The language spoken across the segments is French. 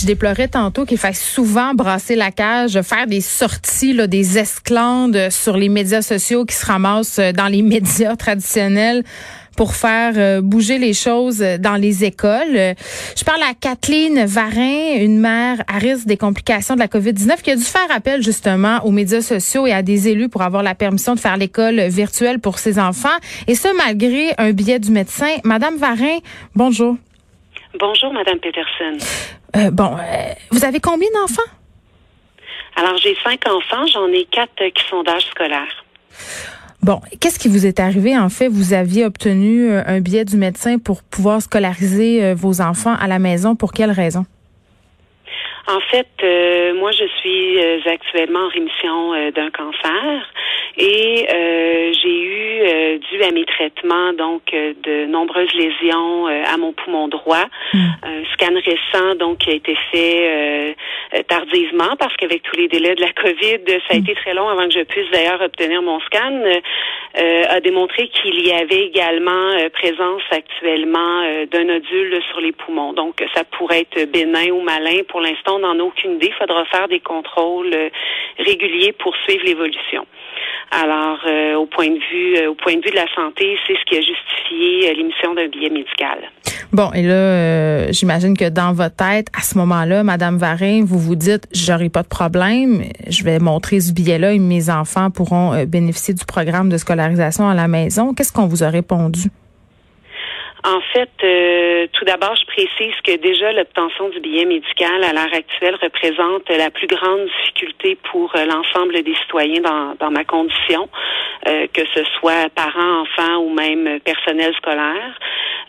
Je déplorais tantôt qu'il fasse souvent brasser la cage, faire des sorties, des esclandes sur les médias sociaux qui se ramassent dans les médias traditionnels pour faire euh, bouger les choses dans les écoles. Je parle à Kathleen Varin, une mère à risque des complications de la COVID-19 qui a dû faire appel justement aux médias sociaux et à des élus pour avoir la permission de faire l'école virtuelle pour ses enfants. Et ce, malgré un billet du médecin. Madame Varin, bonjour. Bonjour, Madame Peterson. Euh, bon, euh, vous avez combien d'enfants? Alors, j'ai cinq enfants. J'en ai quatre qui sont d'âge scolaire. Bon, qu'est-ce qui vous est arrivé? En fait Vous aviez obtenu euh, un billet du médecin pour pouvoir scolariser euh, vos enfants à la maison. Pour quelle raison? En fait, euh, moi, je suis actuellement en rémission d'un cancer et j'ai eu, dû à mes traitements, donc de nombreuses lésions à mon poumon droit. Hmm. Un scan récent, donc, qui a été fait euh, parce qu'avec tous les délais de la COVID, ça a été très long avant que je puisse d'ailleurs obtenir mon scan, euh, a démontré qu'il y avait également euh, présence actuellement d'un nodule sur les poumons. Donc, ça pourrait être bénin ou malin. Pour l'instant, on n'en a aucune idée. Il faudra faire des contrôles réguliers pour suivre l'évolution. Alors, au point de vue, au point de vue de la santé, c'est ce qui a justifié l'émission d'un billet médical. Bon, et là, j'imagine que dans votre tête, à ce moment-là, Madame Varin, vous vous dites, j'aurai pas de problème, je vais montrer ce billet-là et mes enfants pourront euh, bénéficier du programme de scolarisation à la maison. Qu'est-ce qu'on vous a répondu? En fait, euh, tout d'abord, je précise que déjà l'obtention du billet médical à l'heure actuelle représente la plus grande difficulté pour euh, l'ensemble des citoyens dans, dans ma condition, que ce soit parents, enfants ou même personnel scolaire.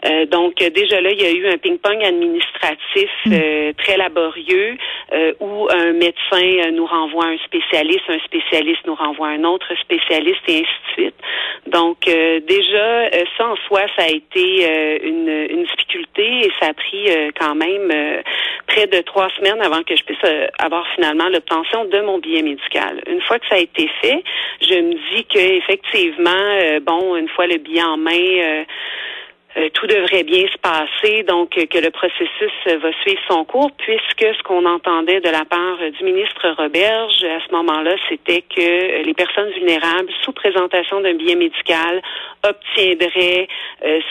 Euh, donc déjà là, il y a eu un ping-pong administratif hmm. euh, très laborieux euh, où un médecin nous renvoie un spécialiste, un spécialiste nous renvoie un autre spécialiste et ainsi de suite. Donc déjà, ça en soi, ça a été une, une, difficulté et ça a pris quand même près de trois semaines avant que je puisse avoir finalement l'obtention de mon billet médical. Une fois que ça a été fait, je me dis que effectivement, bon, une fois le billet en main, euh, tout devrait bien se passer, donc euh, que le processus euh, va suivre son cours, puisque ce qu'on entendait de la part du ministre Roberge à ce moment-là, c'était que les personnes vulnérables, sous présentation d'un billet médical, obtiendraient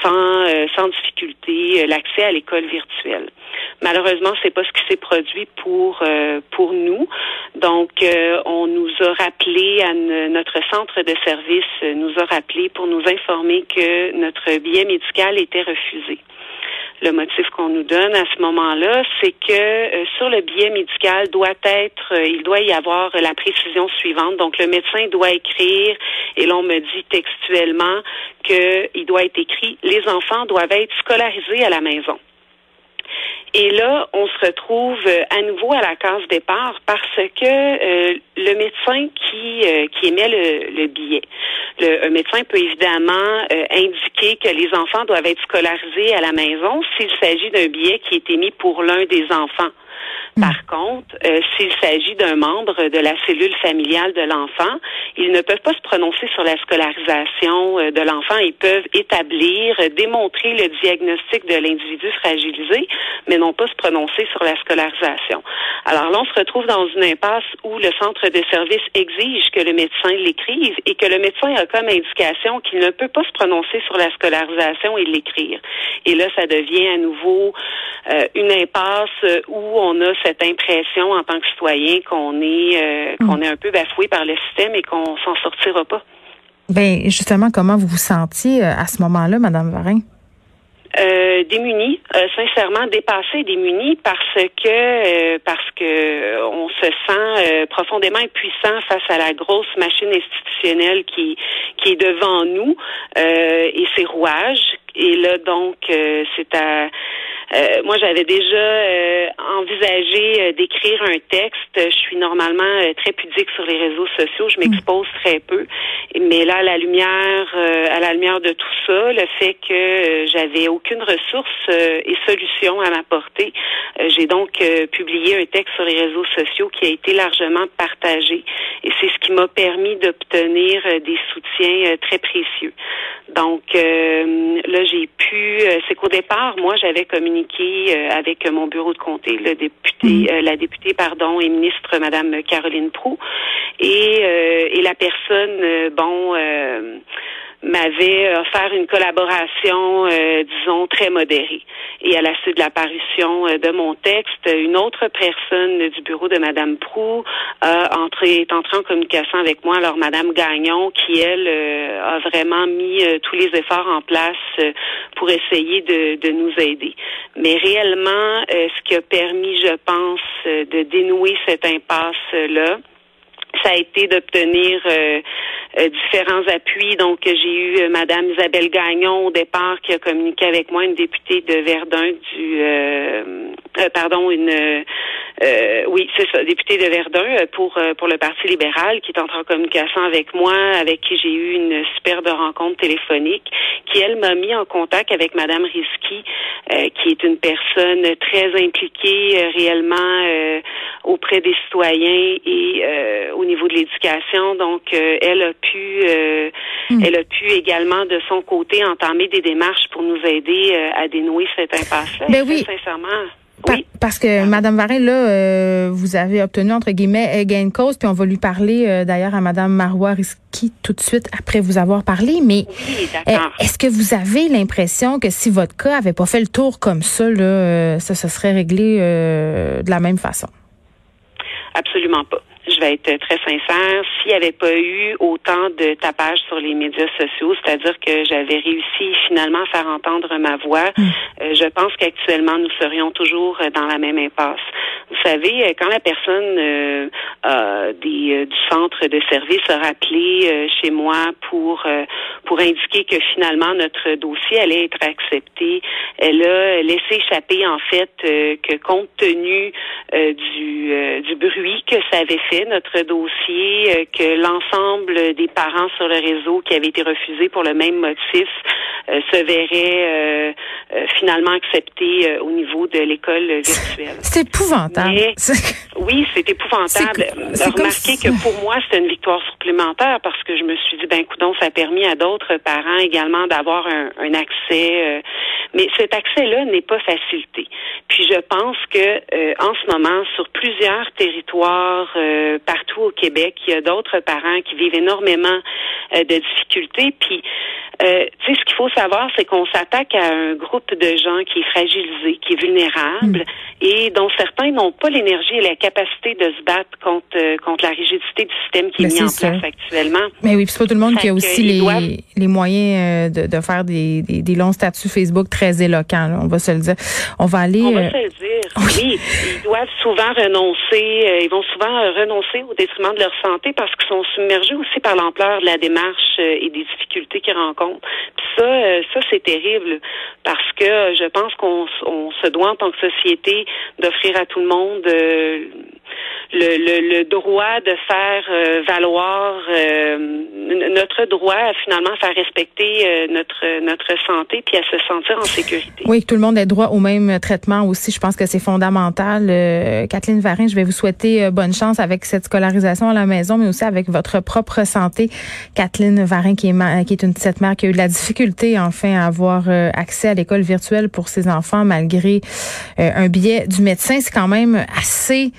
sans, sans difficulté l'accès à l'école virtuelle. Malheureusement, c'est pas ce qui s'est produit pour pour nous. Donc, on nous a rappelé à notre centre de service nous a rappelé pour nous informer que notre billet médical était refusé. Le motif qu'on nous donne à ce moment-là, c'est que euh, sur le billet médical doit être, euh, il doit y avoir la précision suivante. Donc le médecin doit écrire, et l'on me dit textuellement qu'il doit être écrit, les enfants doivent être scolarisés à la maison. Et là, on se retrouve euh, à nouveau à la case départ parce que euh, le médecin qui, euh, qui émet le, billet, le, un médecin peut évidemment indiquer que les enfants doivent être scolarisés à la maison s'il s'agit d'un billet qui est émis pour l'un des enfants. Hmm. Par contre, euh, s'il s'agit d'un membre de la cellule familiale de l'enfant, ils ne peuvent pas se prononcer sur la scolarisation euh, de l'enfant. Ils peuvent établir, euh, démontrer le diagnostic de l'individu fragilisé, mais non pas se prononcer sur la scolarisation. Alors là, on se retrouve dans une impasse où le centre de service exige que le médecin l'écrive et que le médecin a comme indication qu'il ne peut pas se prononcer sur la scolarisation et l'écrire. Et là, ça devient à nouveau une impasse où on a cette impression en tant que citoyen qu'on est euh, qu'on mm. est un peu bafoué par le système et qu'on s'en sortira pas. Ben justement, comment vous vous sentiez euh, à ce moment-là, Madame Varin? Euh, démunis, euh, sincèrement dépassés, démunis parce que parce que on se sent profondément impuissant face à la grosse machine institutionnelle qui qui est devant nous et ses rouages. Et là donc c'est à euh, moi, j'avais déjà euh, envisagé euh, d'écrire un texte. Je suis normalement très pudique sur les réseaux sociaux. Je m'expose très peu. Mais là, à la lumière, à la lumière de tout ça, le fait que j'avais aucune ressource et solution à m'apporter, j'ai donc publié un texte sur les réseaux sociaux qui a été largement partagé et c'est ce qui m'a permis d'obtenir des soutiens très précieux. Donc là, j'ai pu, c'est qu'au départ, moi, j'avais communiqué avec mon bureau de comté, le député, mm. la députée, pardon, et ministre, Madame Caroline Prou, et, et la personne, bon m'avait offert une collaboration, euh, disons, très modérée. Et à la suite de l'apparition euh, de mon texte, une autre personne du bureau de Madame Prou a entré, est entrée en communication avec moi, alors Madame Gagnon, qui, elle, euh, a vraiment mis tous les efforts en place pour essayer de, de, nous aider. Mais réellement, ce qui a permis, je pense, de dénouer cette impasse-là, ça a été d'obtenir euh, euh, différents appuis. Donc, j'ai eu euh, Madame Isabelle Gagnon au départ qui a communiqué avec moi, une députée de Verdun du, pardon, une, oui, c'est ça, députée de Verdun pour pour le Parti libéral qui est entrée en communication avec moi, avec qui j'ai eu une superbe rencontre téléphonique, qui elle m'a mis en contact avec Madame Risky, qui est une personne très impliquée réellement auprès des citoyens et au niveau de l'éducation. Donc, euh, elle a pu, euh, hmm. elle a pu également de son côté entamer des démarches pour nous aider euh, à dénouer cette impasse-là. Ben oui. Sincèrement. Oui. Parce que Madame Varin, là, vous avez obtenu entre guillemets gain de cause, puis on va lui parler d'ailleurs à Madame Marois Risky tout de suite après vous avoir parlé. Mais est-ce que vous avez l'impression que si votre cas avait pas fait le tour comme ça, là, ça se serait réglé de la même façon? Absolument pas je vais être très sincère, s'il n'y avait pas eu autant de tapage sur les médias sociaux, c'est-à-dire que j'avais réussi finalement à faire entendre ma voix, mm. euh, je pense qu'actuellement nous serions toujours dans la même impasse. Vous savez, euh, quand la personne euh, des, du centre de service a rappelé chez moi pour pour indiquer que finalement notre dossier allait être accepté, elle a laissé échapper en fait que compte tenu du, du bruit que ça avait fait notre dossier, euh, que l'ensemble des parents sur le réseau qui avaient été refusés pour le même motif euh, se verraient euh, finalement acceptés au niveau de l'école virtuelle. C'est épouvantable. oui, c'est épouvantable. Remarquez que pour moi, c'est une victoire supplémentaire parce que je me suis dit, ben, coudon, ça a permis à d'autres parents également d'avoir un, un, accès. mais cet accès-là n'est pas facilité. Puis je pense que en ce moment, sur plusieurs territoires partout au Québec. Il y a d'autres parents qui vivent énormément euh, de difficultés. Puis, euh, tu sais, ce qu'il faut savoir, c'est qu'on s'attaque à un groupe de gens qui est fragilisé, qui est vulnérable, hmm. et dont certains n'ont pas l'énergie et la capacité de se battre contre euh, contre la rigidité du système qui est mis en place actuellement. Mais oui, puis c'est pas tout le monde qui a aussi les, les moyens de, de faire des, des, longs statuts Facebook très éloquents. on va se le dire. On va aller. On va se le dire. Oui. Ils doivent souvent renoncer. ils vont souvent renoncer au détriment de leur santé parce qu'ils sont submergés aussi par l'ampleur de la démarche euh, et des difficultés qu'ils rencontrent. Puis ça, euh, ça c'est terrible parce que je pense qu'on se doit en tant que société d'offrir à tout le monde euh, le, le, droit de faire euh, valoir euh, notre droit à finalement faire respecter euh, notre notre santé puis à se sentir en sécurité. Oui, que tout le monde ait droit au même traitement aussi. Je pense que c'est fondamental. Kathleen Varin, je vais vous souhaiter bonne chance avec cette scolarisation à la maison, mais aussi avec votre propre santé. Kathleen Varin, qui est, qui est une petite mère qui a eu de la difficulté enfin à avoir accès à l'école virtuelle pour ses enfants malgré un billet du médecin. C'est quand même assez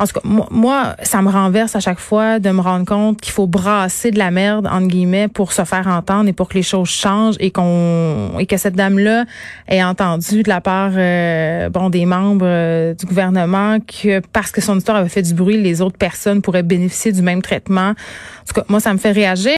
en tout cas, moi, ça me renverse à chaque fois de me rendre compte qu'il faut brasser de la merde, entre guillemets, pour se faire entendre et pour que les choses changent et qu'on et que cette dame-là ait entendu de la part euh, des membres euh, du gouvernement que parce que son histoire avait fait du bruit, les autres personnes pourraient bénéficier du même traitement. En tout cas, moi, ça me fait réagir.